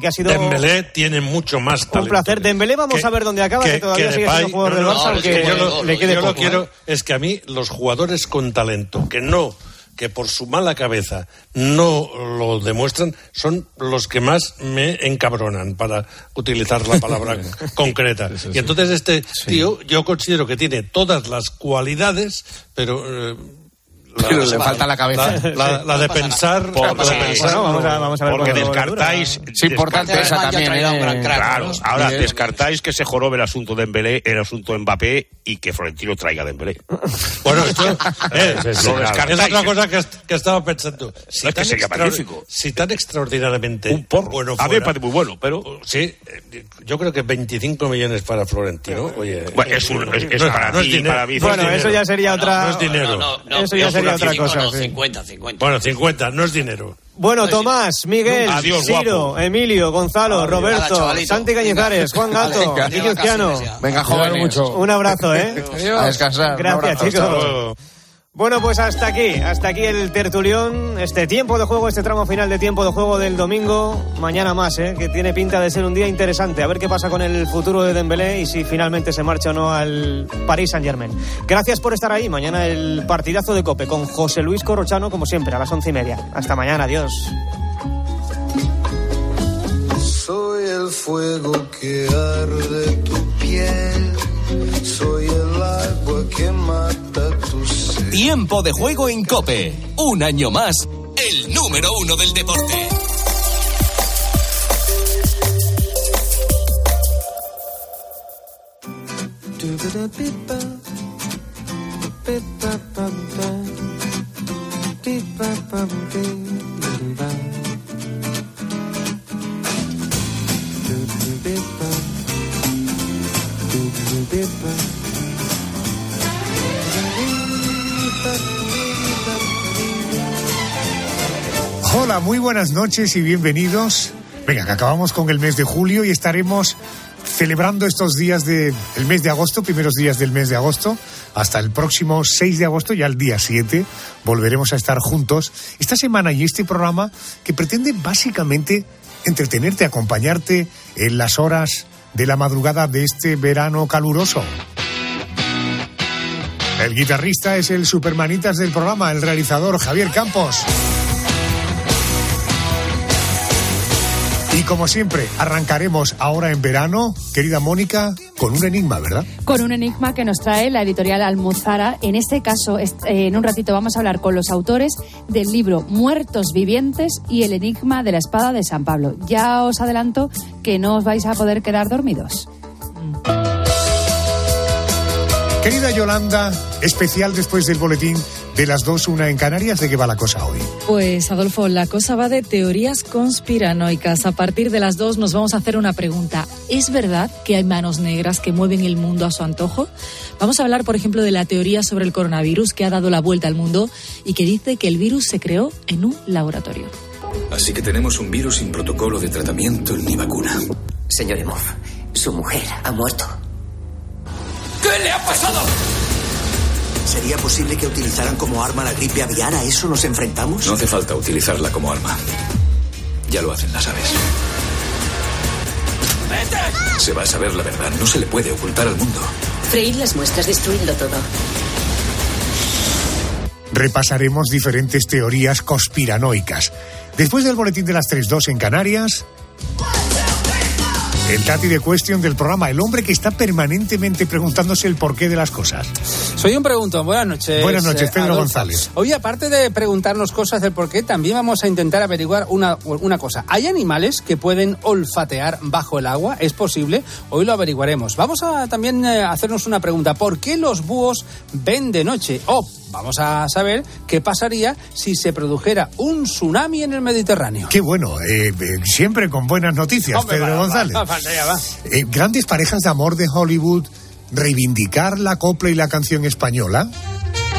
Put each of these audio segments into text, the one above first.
que ha sido Dembélé tiene mucho más talento. un placer. Dembélé vamos que- a ver dónde acaba, que, todavía sigue siendo jugador del no, Barça, no, aunque es que yo lo, le quede yo lo poco, quiero, ¿eh? es que a mí los jugadores con talento que no que por su mala cabeza no lo demuestran son los que más me encabronan para utilizar la palabra concreta y entonces este tío yo considero que tiene todas las cualidades pero eh, Pero le falta la cabeza. la, la- la de pensar Por- la de pensar, Bueno, vamos a, no. vamos a ver Porque descartáis. Es importante descartáis- esa también. traerá un ¿eh? gran crack. Claro, ¿no? ahora descartáis que se jorobe el asunto de Dembélé, el asunto de Mbappé y que Florentino traiga Dembélé. Bueno, esto eh, Lo es, otra cosa que, que estaba pensando. Si, Es que sería magnífico. si tan extraordinariamente Un porro. bueno a mí me fuera, parece muy bueno, pero Sí, eh, yo creo que 25 millones para Florentino. Oye, Bueno, es un- es- es no para no para mí, no es Bueno, eso dinero. ya sería otra. no es dinero. No, no, no, Eso ya no, sería no, otra no, cosa, no, sí. 50, 50. Bueno, 50, no es dinero. Bueno. Tomás, Miguel, Adiós, Ciro, guapo. Emilio, Gonzalo, Nada, Roberto, chavalito. Santi Cañizares, Juan Gato, venga, ya. Venga, jóvenes. Un abrazo, ¿eh? A descansar. Gracias, chicos. Bueno, pues hasta aquí, hasta aquí el tertulión, este tiempo de juego, este tramo final de tiempo de juego del domingo. Mañana más, ¿eh? que tiene pinta de ser un día interesante. A ver qué pasa con el futuro de Dembélé y si finalmente se marcha o no al Paris Saint Germain. Gracias por estar ahí. Mañana el partidazo de Cope con José Luis Corrochano, como siempre, a las once y media. Hasta mañana, adiós. Soy el fuego que arde tu piel. Soy el agua que mata. Tiempo de juego en Cope. Un año más, el número uno del deporte. Hola, muy buenas noches y bienvenidos. Venga, acabamos con el mes de julio y estaremos celebrando estos días del mes de agosto, primeros días del mes de agosto, hasta el próximo 6 de agosto, ya el día 7, volveremos a estar juntos. Esta semana y este programa que pretende básicamente entretenerte, acompañarte en las horas de la madrugada de este verano caluroso. El guitarrista es el supermanitas del programa, el realizador Javier Campos. Y como siempre, arrancaremos ahora en verano, querida Mónica, con un enigma, ¿verdad? con un enigma que nos trae la editorial Almuzara. En este caso, eh, en un ratito vamos a hablar con los autores del libro Muertos Vivientes y el enigma de la espada de San Pablo. Ya os adelanto que no os vais a poder quedar dormidos. Querida Yolanda, especial después del boletín de las dos, una en Canarias, ¿de qué va la cosa hoy? Pues Adolfo, la cosa va de teorías conspiranoicas. A partir de las dos nos vamos a hacer una pregunta. ¿Es verdad que hay manos negras que mueven el mundo a su antojo? Vamos a hablar, por ejemplo, de la teoría sobre el coronavirus que ha dado la vuelta al mundo y que dice que el virus se creó en un laboratorio. Así que tenemos un virus sin protocolo de tratamiento ni vacuna. Señor Emov, su mujer ha muerto. ¿Qué le ha pasado? ¿Sería posible que utilizaran como arma la gripe aviar? ¿A eso nos enfrentamos? No hace falta utilizarla como arma. Ya lo hacen las aves. Se va a saber la verdad. No se le puede ocultar al mundo. Freír las muestras, destruirlo todo. Repasaremos diferentes teorías conspiranoicas. Después del boletín de las 3.2 en Canarias, el Tati de Question del programa, el hombre que está permanentemente preguntándose el porqué de las cosas. Soy un pregunto. Buenas noches. Buenas noches, eh, Pedro Adolfo. González. Hoy, aparte de preguntarnos cosas del por qué, también vamos a intentar averiguar una, una cosa. ¿Hay animales que pueden olfatear bajo el agua? ¿Es posible? Hoy lo averiguaremos. Vamos a también eh, hacernos una pregunta. ¿Por qué los búhos ven de noche? O vamos a saber qué pasaría si se produjera un tsunami en el Mediterráneo. Qué bueno, eh, eh, siempre con buenas noticias, Hombre, Pedro va, González. va, va. Eh, grandes parejas de amor de Hollywood, reivindicar la copla y la canción española.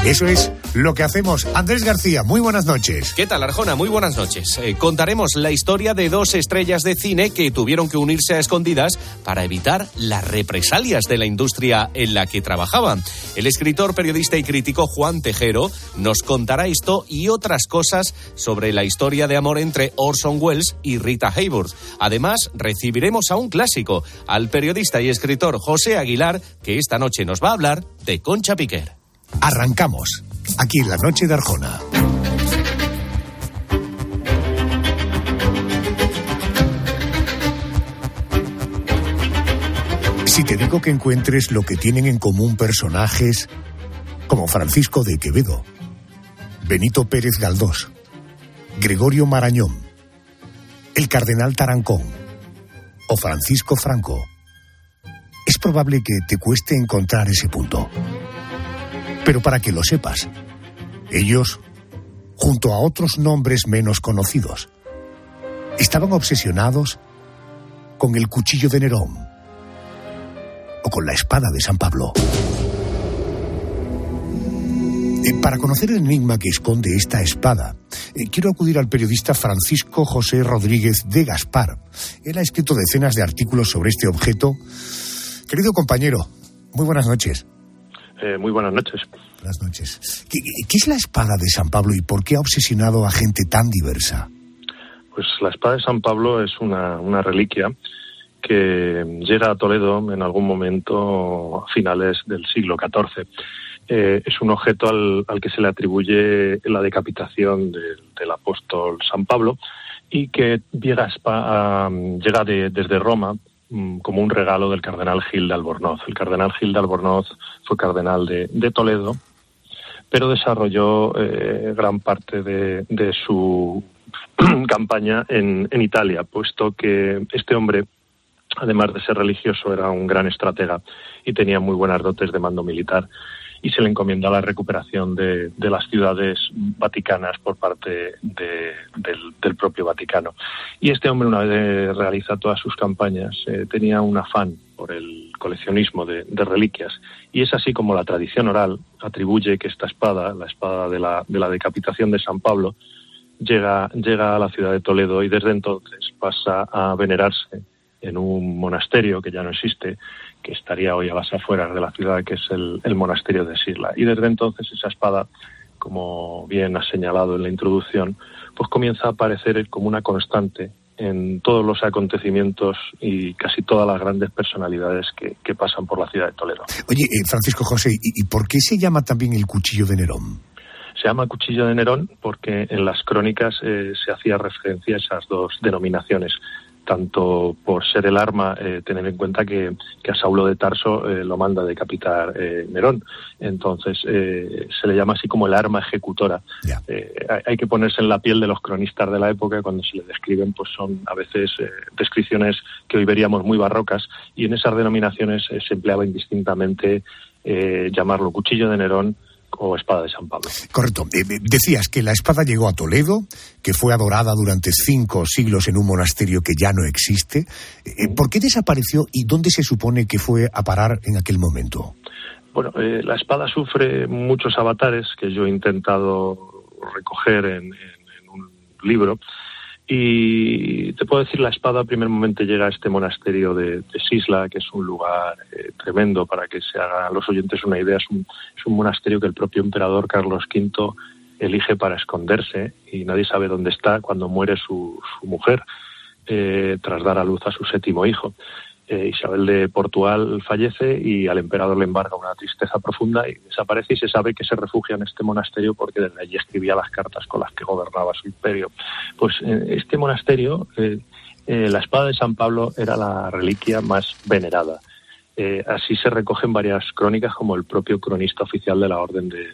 Eso es lo que hacemos. Andrés García, muy buenas noches. ¿Qué tal, Arjona? Muy buenas noches. Eh, contaremos la historia de dos estrellas de cine que tuvieron que unirse a escondidas para evitar las represalias de la industria en la que trabajaban. El escritor, periodista y crítico Juan Tejero nos contará esto y otras cosas sobre la historia de amor entre Orson Welles y Rita Hayworth. Además, recibiremos a un clásico, al periodista y escritor José Aguilar, que esta noche nos va a hablar de Concha Piquer. Arrancamos, aquí en la noche de Arjona. Si te digo que encuentres lo que tienen en común personajes como Francisco de Quevedo, Benito Pérez Galdós, Gregorio Marañón, el cardenal Tarancón o Francisco Franco, es probable que te cueste encontrar ese punto. Pero para que lo sepas, ellos, junto a otros nombres menos conocidos, estaban obsesionados con el cuchillo de Nerón o con la espada de San Pablo. Eh, Para conocer el enigma que esconde esta espada, eh, quiero acudir al periodista Francisco José Rodríguez de Gaspar. Él ha escrito decenas de artículos sobre este objeto. Querido compañero, muy buenas noches. Eh, muy buenas noches. Buenas noches. ¿Qué, qué es la espada de San Pablo y por qué ha obsesionado a gente tan diversa? Pues la espada de San Pablo es una, una reliquia que llega a Toledo en algún momento a finales del siglo XIV. Eh, es un objeto al, al, que se le atribuye la decapitación del, del apóstol San Pablo y que llega, a, llega de, desde Roma como un regalo del cardenal Gil de Albornoz. El cardenal Gil de Albornoz fue cardenal de, Toledo, pero desarrolló eh, gran parte de, de su campaña en, en, Italia, puesto que este hombre, además de ser religioso, era un gran estratega y tenía muy buenas dotes de mando militar y se le encomienda la recuperación de, de las ciudades vaticanas por parte de, del, del, propio Vaticano. Y este hombre, una vez realiza todas sus campañas, eh, tenía un afán por el coleccionismo de, de, reliquias. Y es así como la tradición oral atribuye que esta espada, la espada de la, de la decapitación de San Pablo, llega, llega a la ciudad de Toledo y desde entonces pasa a venerarse en un monasterio que ya no existe, que estaría hoy a las afueras de la ciudad, que es el, el monasterio de Sirla. Y desde entonces esa espada, como bien ha señalado en la introducción, pues comienza a aparecer como una constante en todos los acontecimientos y casi todas las grandes personalidades que, que pasan por la ciudad de Toledo. Oye, eh, Francisco José, ¿y, ¿y por qué se llama también el cuchillo de Nerón? Se llama cuchillo de Nerón porque en las crónicas eh, se hacía referencia a esas dos denominaciones tanto por ser el arma, eh, tener en cuenta que, que, a Saulo de Tarso eh, lo manda decapitar eh, Nerón. Entonces eh, se le llama así como el arma ejecutora. Yeah. Hay, hay, que ponerse en la piel de los cronistas de la época cuando se le describen, pues son a veces eh, descripciones que hoy veríamos muy barrocas y en esas denominaciones eh, se empleaba indistintamente llamarlo cuchillo de Nerón o espada de San Pablo. Correcto. Eh, decías que la espada llegó a Toledo, que fue adorada durante cinco siglos en un monasterio que ya no existe. Eh, ¿Por qué desapareció y dónde se supone que fue a parar en aquel momento? Bueno, eh, la espada sufre muchos avatares que yo he intentado recoger en, en, en un libro. Y te puedo decir, la espada, primer momento llega a este monasterio de, Sisla, que es un lugar eh, tremendo para que se hagan los oyentes una idea. Es un, es un monasterio que el propio emperador Carlos V elige para esconderse y nadie sabe dónde está cuando muere su, su mujer, eh, tras dar a luz a su séptimo hijo. Eh, Isabel de Portugal fallece y al emperador le embarga una tristeza profunda y desaparece y se sabe que se refugia en este monasterio porque desde allí escribía las cartas con las que gobernaba su imperio. Pues en este monasterio, eh, eh, la espada de San Pablo era la reliquia más venerada. Eh, así se recogen varias crónicas, como el propio cronista oficial de la Orden de,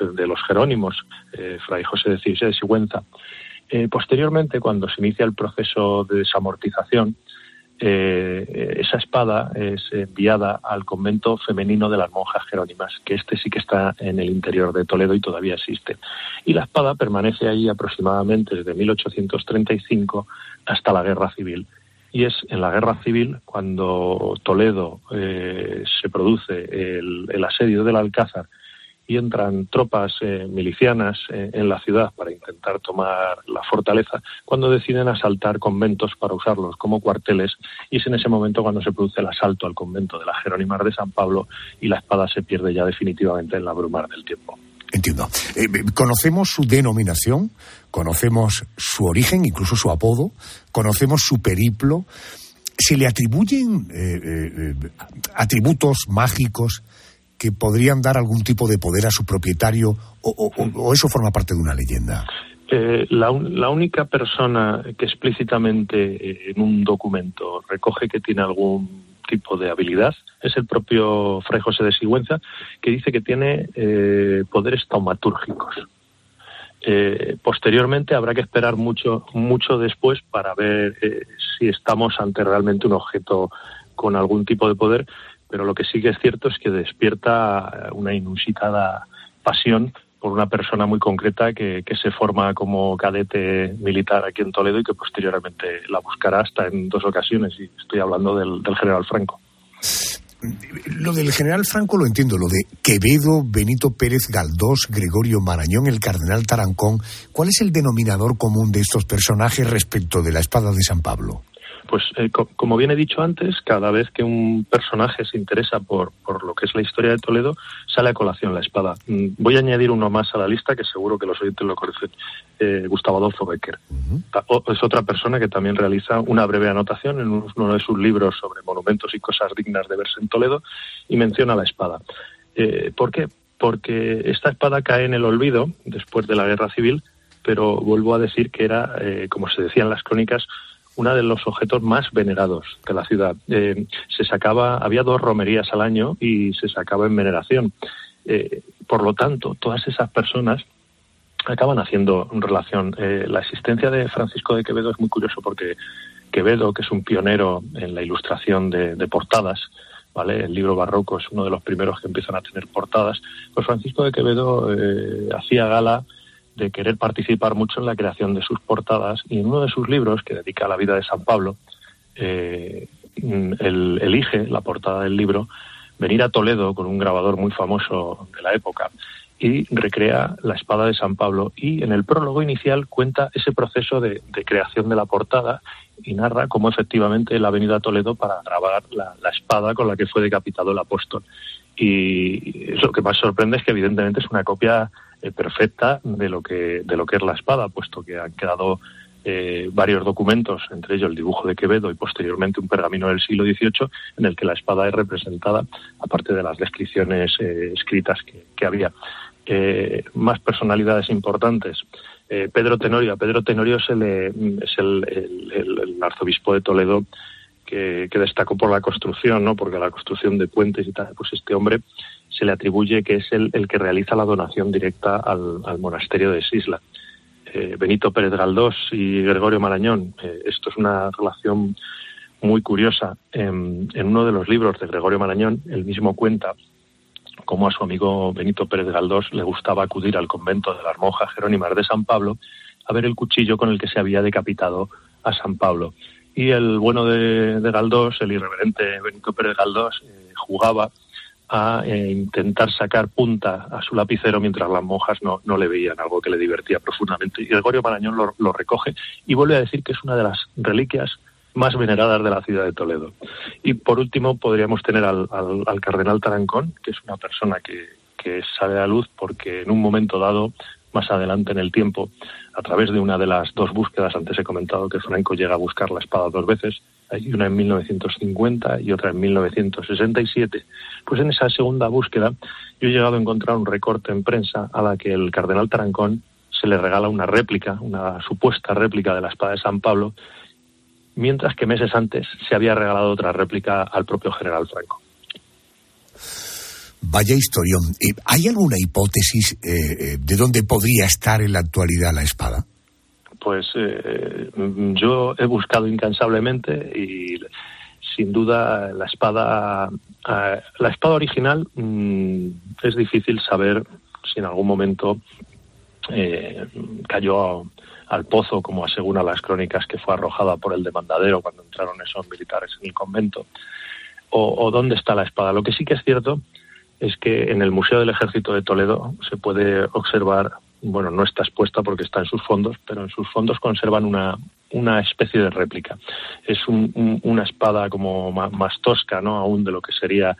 de los Jerónimos, eh, Fray José de Circe de Sigüenza. Eh, posteriormente, cuando se inicia el proceso de desamortización, eh, esa espada es enviada al convento femenino de las monjas jerónimas, que este sí que está en el interior de Toledo y todavía existe. Y la espada permanece ahí aproximadamente desde 1835 hasta la Guerra Civil. Y es en la Guerra Civil cuando Toledo eh, se produce el, el, asedio del Alcázar y entran tropas eh, milicianas eh, en la ciudad para intentar tomar la fortaleza, cuando deciden asaltar conventos para usarlos como cuarteles y es en ese momento cuando se produce el asalto al convento de la Jerónimar de San Pablo y la espada se pierde ya definitivamente en la brumar del tiempo. Entiendo. Eh, conocemos su denominación, conocemos su origen, incluso su apodo, conocemos su periplo. ¿Se le atribuyen atributos mágicos que podrían dar algún tipo de poder a su propietario o, eso forma parte de una leyenda? Eh, la, única persona que explícitamente eh, en un documento recoge que tiene algún tipo de habilidad es el propio Fray José de Sigüenza, que dice que tiene eh, poderes taumatúrgicos. posteriormente habrá que esperar mucho, mucho después para ver si estamos ante realmente un objeto con algún tipo de poder, pero lo que sí que es cierto es que despierta una inusitada pasión por una persona muy concreta que, se forma como cadete militar aquí en Toledo y que posteriormente la buscará hasta en dos ocasiones. Y estoy hablando del, general Franco. Lo del general Franco lo entiendo, lo de Quevedo, Benito Pérez Galdós, Gregorio Marañón, el cardenal Tarancón. ¿Cuál es el denominador común de estos personajes respecto de la espada de San Pablo? Pues eh, como bien he dicho antes, cada vez que un personaje se interesa por, por lo que es la historia de Toledo, sale a colación la espada. Mm, voy a añadir uno más a la lista que seguro que los oyentes lo conocen, eh, Gustavo Adolfo Becker. Es otra persona que también realiza una breve anotación en uno de sus libros sobre monumentos y cosas dignas de verse en Toledo y menciona la espada. Eh, ¿Por qué? Porque esta espada cae en el olvido después de la guerra civil, pero vuelvo a decir que era, como se decía en las crónicas, uno de los objetos más venerados de la ciudad. Eh, se sacaba, había dos romerías al año y se sacaba en veneración. Eh, por lo tanto, todas esas personas acaban haciendo relación. Eh, la existencia de Francisco de Quevedo es muy curioso porque Quevedo, que es un pionero en la ilustración de, de portadas, ¿vale? El libro barroco es uno de los primeros que empiezan a tener portadas. Pues Francisco de Quevedo hacía gala de querer participar mucho en la creación de sus portadas y en uno de sus libros, que dedica a la vida de San Pablo, eh, él elige la portada del libro venir a Toledo con un grabador muy famoso de la época y recrea la espada de San Pablo y en el prólogo inicial cuenta ese proceso de, creación de la portada y narra cómo efectivamente él ha venido a Toledo para grabar la, la, espada con la que fue decapitado el apóstol. Y lo que más sorprende es que evidentemente es una copia eh, perfecta de lo que de lo que es la espada, puesto que han quedado eh, varios documentos, entre ellos el dibujo de Quevedo y posteriormente un pergamino del siglo XVIII, en el que la espada es representada, aparte de las descripciones eh, escritas que, había. más personalidades importantes. Pedro Tenorio. Pedro Tenorio es, el, es el, arzobispo de Toledo que, que, destacó por la construcción, ¿no? porque la construcción de puentes y tal, pues este hombre se le atribuye que es el, el que realiza la donación directa al, monasterio de Sisla. Eh, Benito Pérez Galdós y Gregorio Marañón, eh, esto es una relación muy curiosa. En, uno de los libros de Gregorio Marañón, él mismo cuenta cómo a su amigo Benito Pérez Galdós le gustaba acudir al convento de las monjas jerónimas de San Pablo a ver el cuchillo con el que se había decapitado a San Pablo. Y el bueno de, Galdós, el irreverente Benito Pérez Galdós, eh, jugaba a eh, intentar sacar punta a su lapicero mientras las monjas no, no, le veían, algo que le divertía profundamente. Y Gregorio Marañón lo, recoge y vuelve a decir que es una de las reliquias más veneradas de la ciudad de Toledo. Y por último podríamos tener al, al, cardenal Tarancón, que es una persona que, que sale a luz porque en un momento dado, más adelante en el tiempo, a través de una de las dos búsquedas, antes he comentado que Franco llega a buscar la espada dos veces, hay una en 1950 y otra en 1967. Pues en esa segunda búsqueda yo he llegado a encontrar un recorte en prensa a la que el cardenal Tarancón se le regala una réplica, una supuesta réplica de la espada de San Pablo, mientras que meses antes se había regalado otra réplica al propio general Franco. Vaya historión. Eh, ¿Hay alguna hipótesis eh, eh, de dónde podría estar en la actualidad la espada? pues eh, yo he buscado incansablemente y sin duda la espada la espada original mm, es difícil saber si en algún momento cayó al pozo como aseguran las crónicas que fue arrojada por el demandadero cuando entraron esos militares en el convento o, dónde está la espada lo que sí que es cierto que en el Museo del Ejército de Toledo se puede observar, bueno, no está expuesta porque está en sus fondos, pero en sus fondos conservan una, una especie de réplica. Es una espada como más, tosca, ¿no? Aún de lo que sería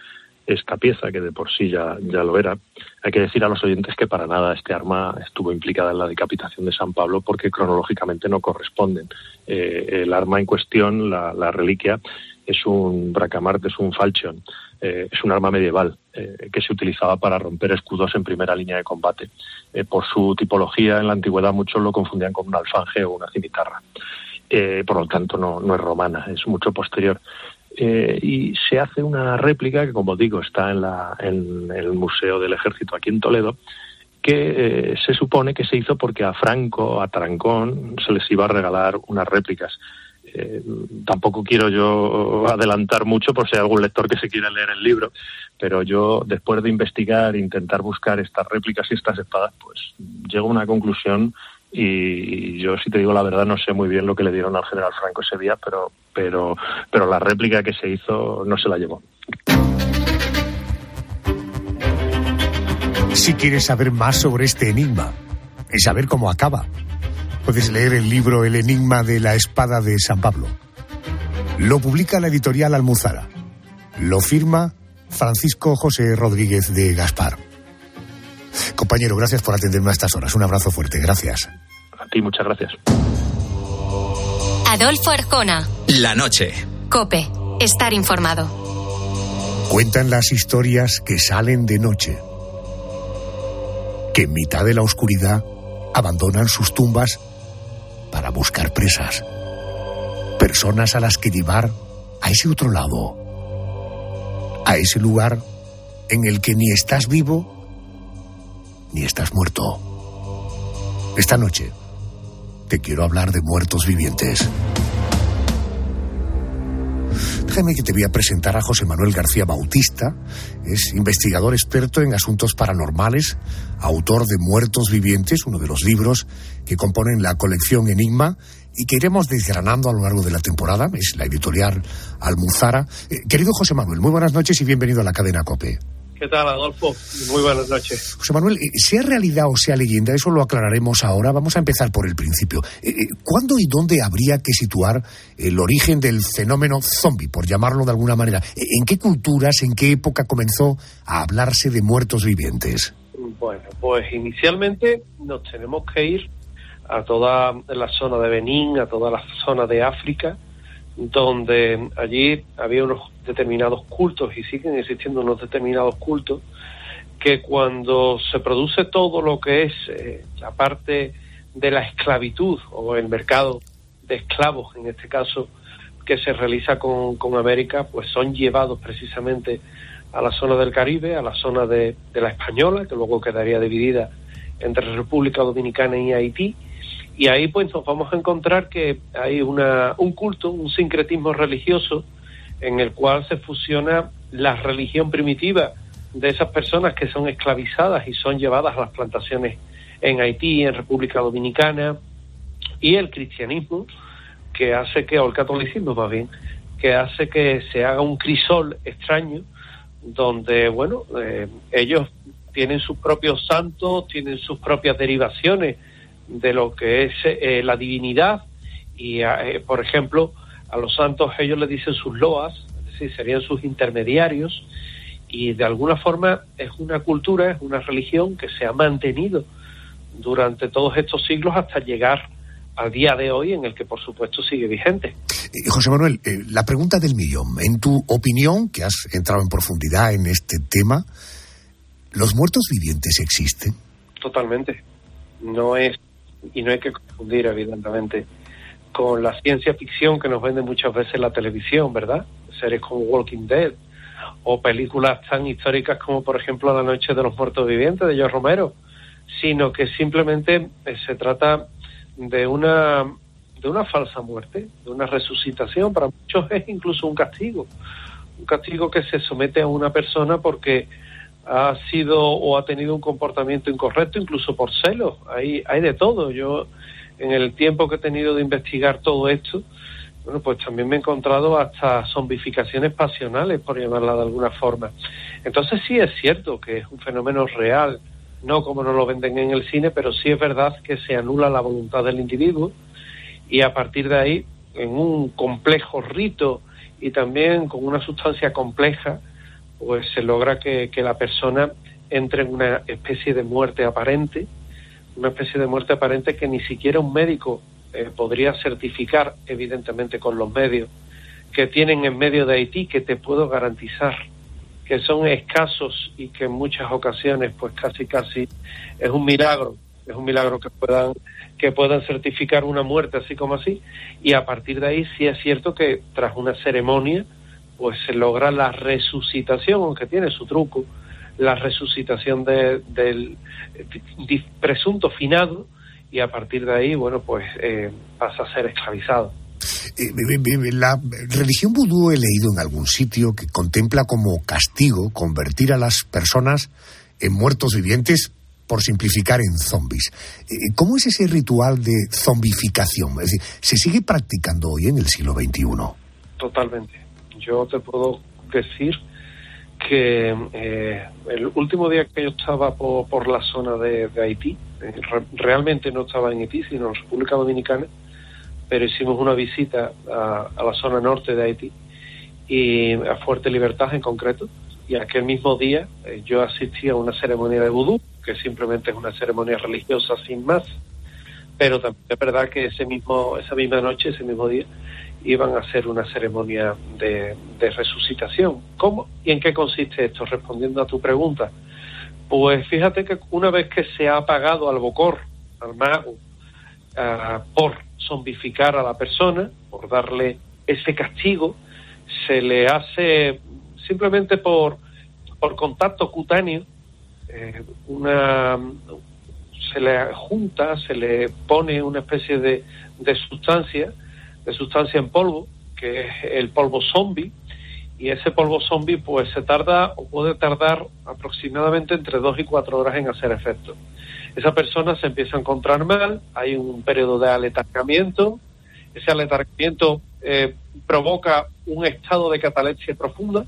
esta pieza, que de por sí ya, ya lo era. Hay que decir a los oyentes que para nada este arma estuvo implicada en la decapitación de San Pablo porque cronológicamente no corresponden. Eh, el arma en cuestión, la, la reliquia, es un bracamarte, es un falchion, eh, es un arma medieval eh, que se utilizaba para romper escudos en primera línea de combate. Eh, por su tipología, en la antigüedad muchos lo confundían con un alfanje o una cimitarra. por lo tanto, no, es romana, es mucho posterior. y se hace una réplica que, como digo, está en, la, en el Museo del Ejército aquí en Toledo, que se supone que se hizo porque a Franco, a Trancón, se les iba a regalar unas réplicas. Eh, tampoco quiero yo adelantar mucho por si hay algún lector que se quiera leer el libro, pero yo después de investigar, intentar buscar estas réplicas y estas espadas, pues llego a una conclusión y yo si te digo la verdad no sé muy bien lo que le dieron al general Franco ese día, pero pero pero la réplica que se hizo no se la llevó. Si quieres saber más sobre este enigma y saber cómo acaba, puedes leer el libro El enigma de la espada de San Pablo. Lo publica la editorial Almuzara. Lo firma Francisco José Rodríguez de Gaspar. Compañero, gracias por atenderme a estas horas. Un abrazo fuerte. Gracias. A ti, muchas gracias. Adolfo Arjona. La noche. Cope. Estar informado. Cuentan las historias que salen de noche. Que en mitad de la oscuridad abandonan sus tumbas para buscar presas. Personas a las que llevar a ese otro lado. A ese lugar en el que ni estás vivo ni estás muerto. Esta noche te quiero hablar de muertos vivientes. Déjame que te voy a presentar a José Manuel García Bautista. Es investigador experto en asuntos paranormales, autor de Muertos Vivientes, uno de los libros que componen la colección Enigma y que iremos desgranando a lo largo de la temporada. Es la editorial Almuzara. Eh, querido José Manuel, muy buenas noches y bienvenido a la cadena COPE. ¿Qué tal, Adolfo? Muy buenas noches. José Manuel, eh, sea realidad o sea leyenda, eso lo aclararemos ahora. Vamos a empezar por el principio. Eh, ¿Cuándo y dónde habría que situar el origen del fenómeno zombie, por llamarlo de alguna manera? ¿En qué culturas, en qué época comenzó a hablarse de muertos vivientes? Bueno, pues inicialmente nos tenemos que ir a toda la zona de Benín, a toda la zona de África, donde allí había unos determinados cultos y siguen existiendo unos determinados cultos que cuando se produce todo lo que es eh, la parte de la esclavitud o el mercado de esclavos, en este caso, que se realiza con, con América, pues son llevados precisamente a la zona del Caribe, a la zona de, de la Española, que luego quedaría dividida entre República Dominicana y Haití, y ahí pues nos vamos a encontrar que hay una, un culto, un sincretismo religioso en el cual se fusiona la religión primitiva de esas personas que son esclavizadas y son llevadas a las plantaciones en Haití, en República Dominicana, y el cristianismo, que hace que, o el catolicismo más bien, que hace que se haga un crisol extraño, donde, bueno, eh, ellos tienen sus propios santos, tienen sus propias derivaciones, de lo que es eh, la divinidad y, eh, por ejemplo, a los santos ellos le dicen sus loas, es decir, serían sus intermediarios y de alguna forma es una cultura, es una religión que se ha mantenido durante todos estos siglos hasta llegar al día de hoy en el que por supuesto sigue vigente. Eh, José Manuel, la pregunta del millón. En tu opinión, que has entrado en profundidad en este tema, ¿los muertos vivientes existen? Totalmente. No es y no hay que confundir, evidentemente, con la ciencia ficción que nos vende muchas veces la televisión, ¿verdad? Series como Walking Dead o películas tan históricas como, por ejemplo, La Noche de los Muertos Vivientes de George Romero, sino que simplemente eh, se trata de una de una falsa muerte, de una resucitación. Para muchos es incluso un castigo, un castigo que se somete a una persona porque ha sido o ha tenido un comportamiento incorrecto, incluso por celos. Hay, hay de todo. Yo, en el tiempo que he tenido de investigar todo esto, bueno, pues también me he encontrado hasta zombificaciones pasionales, por llamarla de alguna forma. Entonces sí es cierto que es un fenómeno real, no como nos lo venden en el cine, pero sí es verdad que se anula la voluntad del individuo y a partir de ahí, en un complejo rito y también con una sustancia compleja, pues se logra que, que la persona entre en una especie de muerte aparente, una especie de muerte aparente que ni siquiera un médico eh, podría certificar, evidentemente con los medios que tienen en medio de Haití, que te puedo garantizar que son escasos y que en muchas ocasiones, pues casi casi es un milagro, es un milagro que puedan que puedan certificar una muerte así como así. Y a partir de ahí sí es cierto que tras una ceremonia pues se logra la resucitación, aunque tiene su truco, la resucitación de- del di- presunto finado y a partir de ahí, bueno, pues eh, pasa a ser esclavizado. Eh, eh, eh, La religión vudú he leído en algún sitio que contempla como castigo convertir a las personas en muertos vivientes por simplificar en zombies. Eh, ¿Cómo es ese ritual de zombificación? Es decir, ¿se sigue practicando hoy en el siglo XXI? Totalmente. Yo te puedo decir que eh, el último día que yo estaba por, por la zona de, Haití, eh, re- realmente no estaba en Haití, sino en República Dominicana, pero hicimos una visita a, a la zona norte de Haití y a Fuerte Libertad en concreto. Y aquel mismo día eh, yo asistí a una ceremonia de vudú, que simplemente es una ceremonia religiosa sin más. Pero también es verdad que ese mismo, esa misma noche, ese mismo día, iban a hacer una ceremonia de, resucitación. ¿Cómo y en qué consiste esto? Respondiendo a tu pregunta. Pues fíjate que una vez que se ha apagado al bocor, al mago, ah, por zombificar a la persona, por darle ese castigo, se le hace simplemente por, contacto cutáneo eh, una se le junta, se le pone una especie de sustancia, de sustancia en polvo, que es el polvo zombie, y ese polvo zombie pues se tarda o puede tardar aproximadamente entre dos y cuatro horas en hacer efecto. Esa persona se empieza a encontrar mal, hay un periodo de aletargamiento, ese aletargamiento eh, provoca un estado de catalepsia profunda,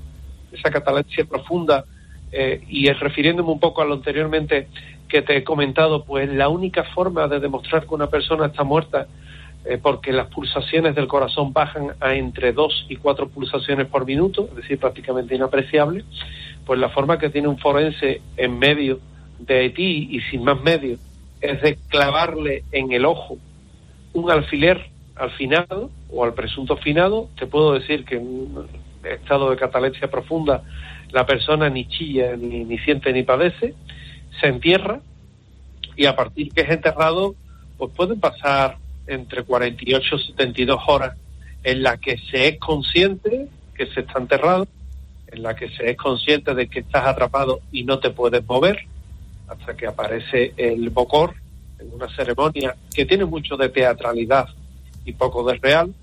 esa catalepsia profunda, eh, y refiriéndome un poco a lo anteriormente que te he comentado, pues la única forma de demostrar que una persona está muerta, eh, porque las pulsaciones del corazón bajan a entre 2 y 4 pulsaciones por minuto, es decir, prácticamente inapreciable, pues la forma que tiene un forense en medio de Haití y sin más medios es de clavarle en el ojo un alfiler al finado o al presunto finado. Te puedo decir que en un estado de catalepsia profunda la persona ni chilla, ni, ni siente, ni padece, se entierra y a partir que es enterrado, pues pueden pasar entre 48 y 72 horas en la que se es consciente que se está enterrado, en la que se es consciente de que estás atrapado y no te puedes mover, hasta que aparece el bocor en una ceremonia que tiene mucho de teatralidad y poco de real,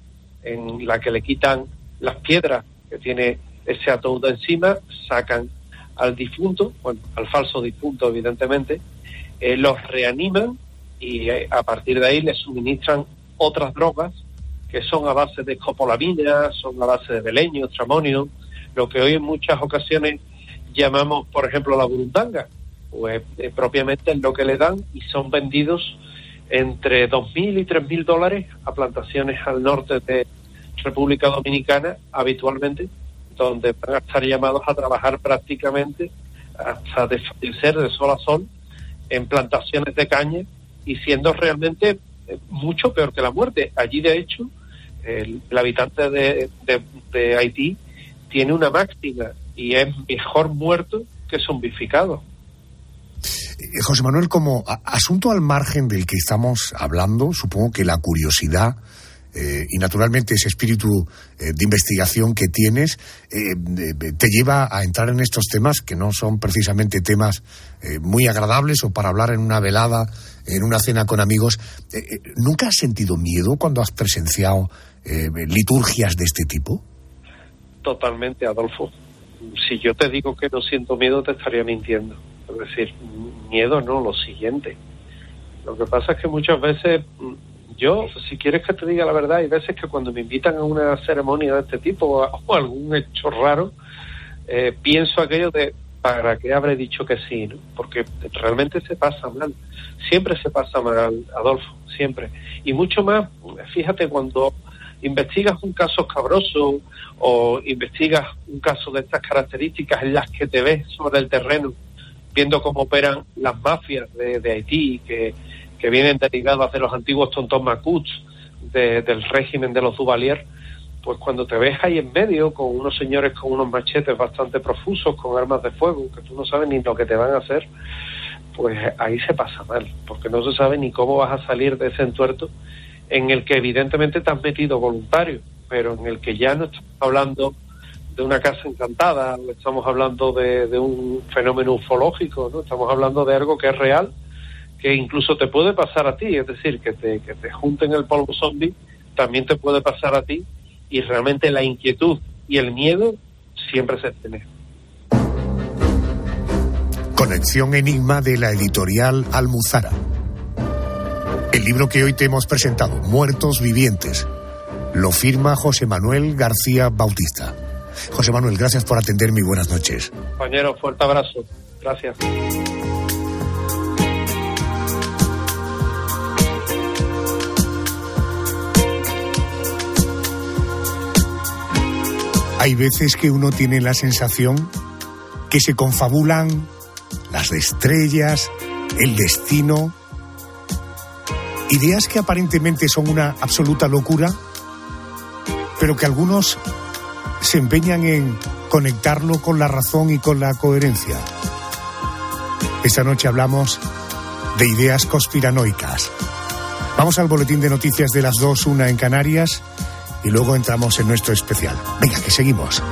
en la que le quitan las piedras que tiene ese ataúd encima, sacan al difunto, bueno, al falso difunto evidentemente, eh, los reaniman y eh, a partir de ahí les suministran otras drogas que son a base de escopolamina, son a base de beleño, tramonio, lo que hoy en muchas ocasiones llamamos, por ejemplo, la burundanga, pues eh, propiamente es lo que le dan y son vendidos entre 2.000 y 3.000 dólares a plantaciones al norte de República Dominicana habitualmente, donde van a estar llamados a trabajar prácticamente hasta desfallecer de sol a sol en plantaciones de caña y siendo realmente eh, mucho peor que la muerte. Allí, de hecho, el, habitante de, de- de Haití tiene una máxima y es mejor muerto que zombificado. Eh, José Manuel, como asunto al margen del que estamos hablando, supongo que la curiosidad eh, y naturalmente ese espíritu eh, de investigación que tienes eh, eh, te lleva a entrar en estos temas que no son precisamente temas muy agradables o para hablar en una velada, en una cena con amigos. ¿Nunca has sentido miedo cuando has presenciado liturgias de este tipo? Totalmente, Adolfo. Si yo te digo que no siento miedo, te estaría mintiendo. Es decir, miedo no, lo siguiente. Lo que pasa es que muchas veces, yo, si quieres que te diga la verdad, hay veces que cuando me invitan a una ceremonia de este tipo o a, o algún hecho raro, eh, pienso aquello de ¿para qué habré dicho que sí? no? Porque realmente se pasa mal. Siempre se pasa mal, Adolfo, siempre. Y mucho más, fíjate, cuando investigas un caso escabroso o investigas un caso de estas características en las que te ves sobre el terreno, viendo cómo operan las mafias de Haití, que, que vienen derivadas de los antiguos tontos macuts de- del régimen de los Duvalier, pues cuando te ves ahí en medio con unos señores con unos machetes bastante profusos, con armas de fuego, que tú no sabes ni lo que te van a hacer, pues ahí se pasa mal, porque no se sabe ni cómo vas a salir de ese entuerto en el que evidentemente te has metido voluntario, pero en el que ya no estamos hablando de una casa encantada, estamos hablando de, de un fenómeno ufológico, ¿no? Estamos hablando de algo que es real, que incluso te puede pasar a ti, es decir, que te, que te junten el polvo zombie, también te puede pasar a ti, y realmente la inquietud y el miedo siempre se tiene. Conexión Enigma de la editorial Almuzara. El libro que hoy te hemos presentado, Muertos Vivientes, lo firma José Manuel García Bautista. José Manuel, gracias por atenderme y buenas noches. Compañero, fuerte abrazo. Gracias. Hay veces que uno tiene la sensación que se confabulan las estrellas, el destino, ideas que aparentemente son una absoluta locura, pero que algunos se empeñan en conectarlo con la razón y con la coherencia. Esta noche hablamos de ideas conspiranoicas. Vamos al boletín de noticias de las dos, una en Canarias, y luego entramos en nuestro especial. Venga, que seguimos.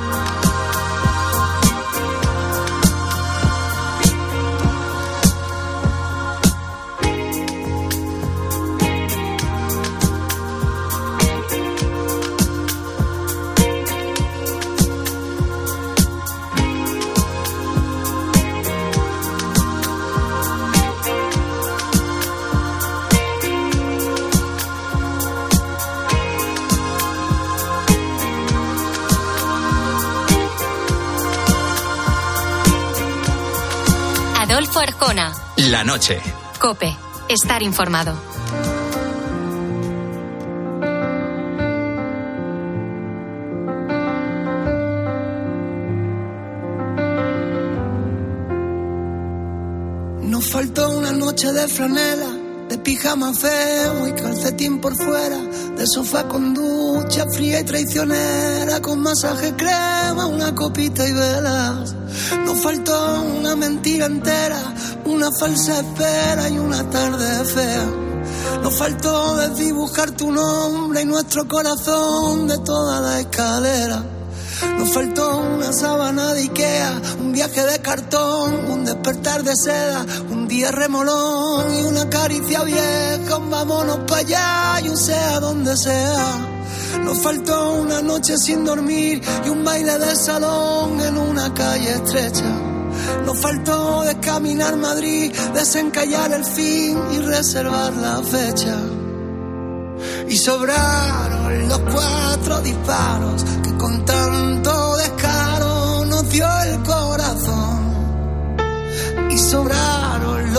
Cope. Estar informado. Nos faltó una noche de franela, de pijama feo y calcetín por fuera, de sofá con ducha fría y traicionera, con masaje crema, una copita y velas. Nos faltó una mentira entera, una falsa espera y una tarde fea. Nos faltó desdibujar tu nombre y nuestro corazón de toda la escalera. Nos faltó una sábana de Ikea, un viaje de cartón, un despertar de seda, un día remolón y una caricia vieja, vámonos para allá y un sea donde sea. Nos faltó una noche sin dormir y un baile de salón en una calle estrecha. Nos faltó descaminar Madrid, desencallar el fin y reservar la fecha. Y sobraron los cuatro disparos que con tanto descaro nos dio el corazón.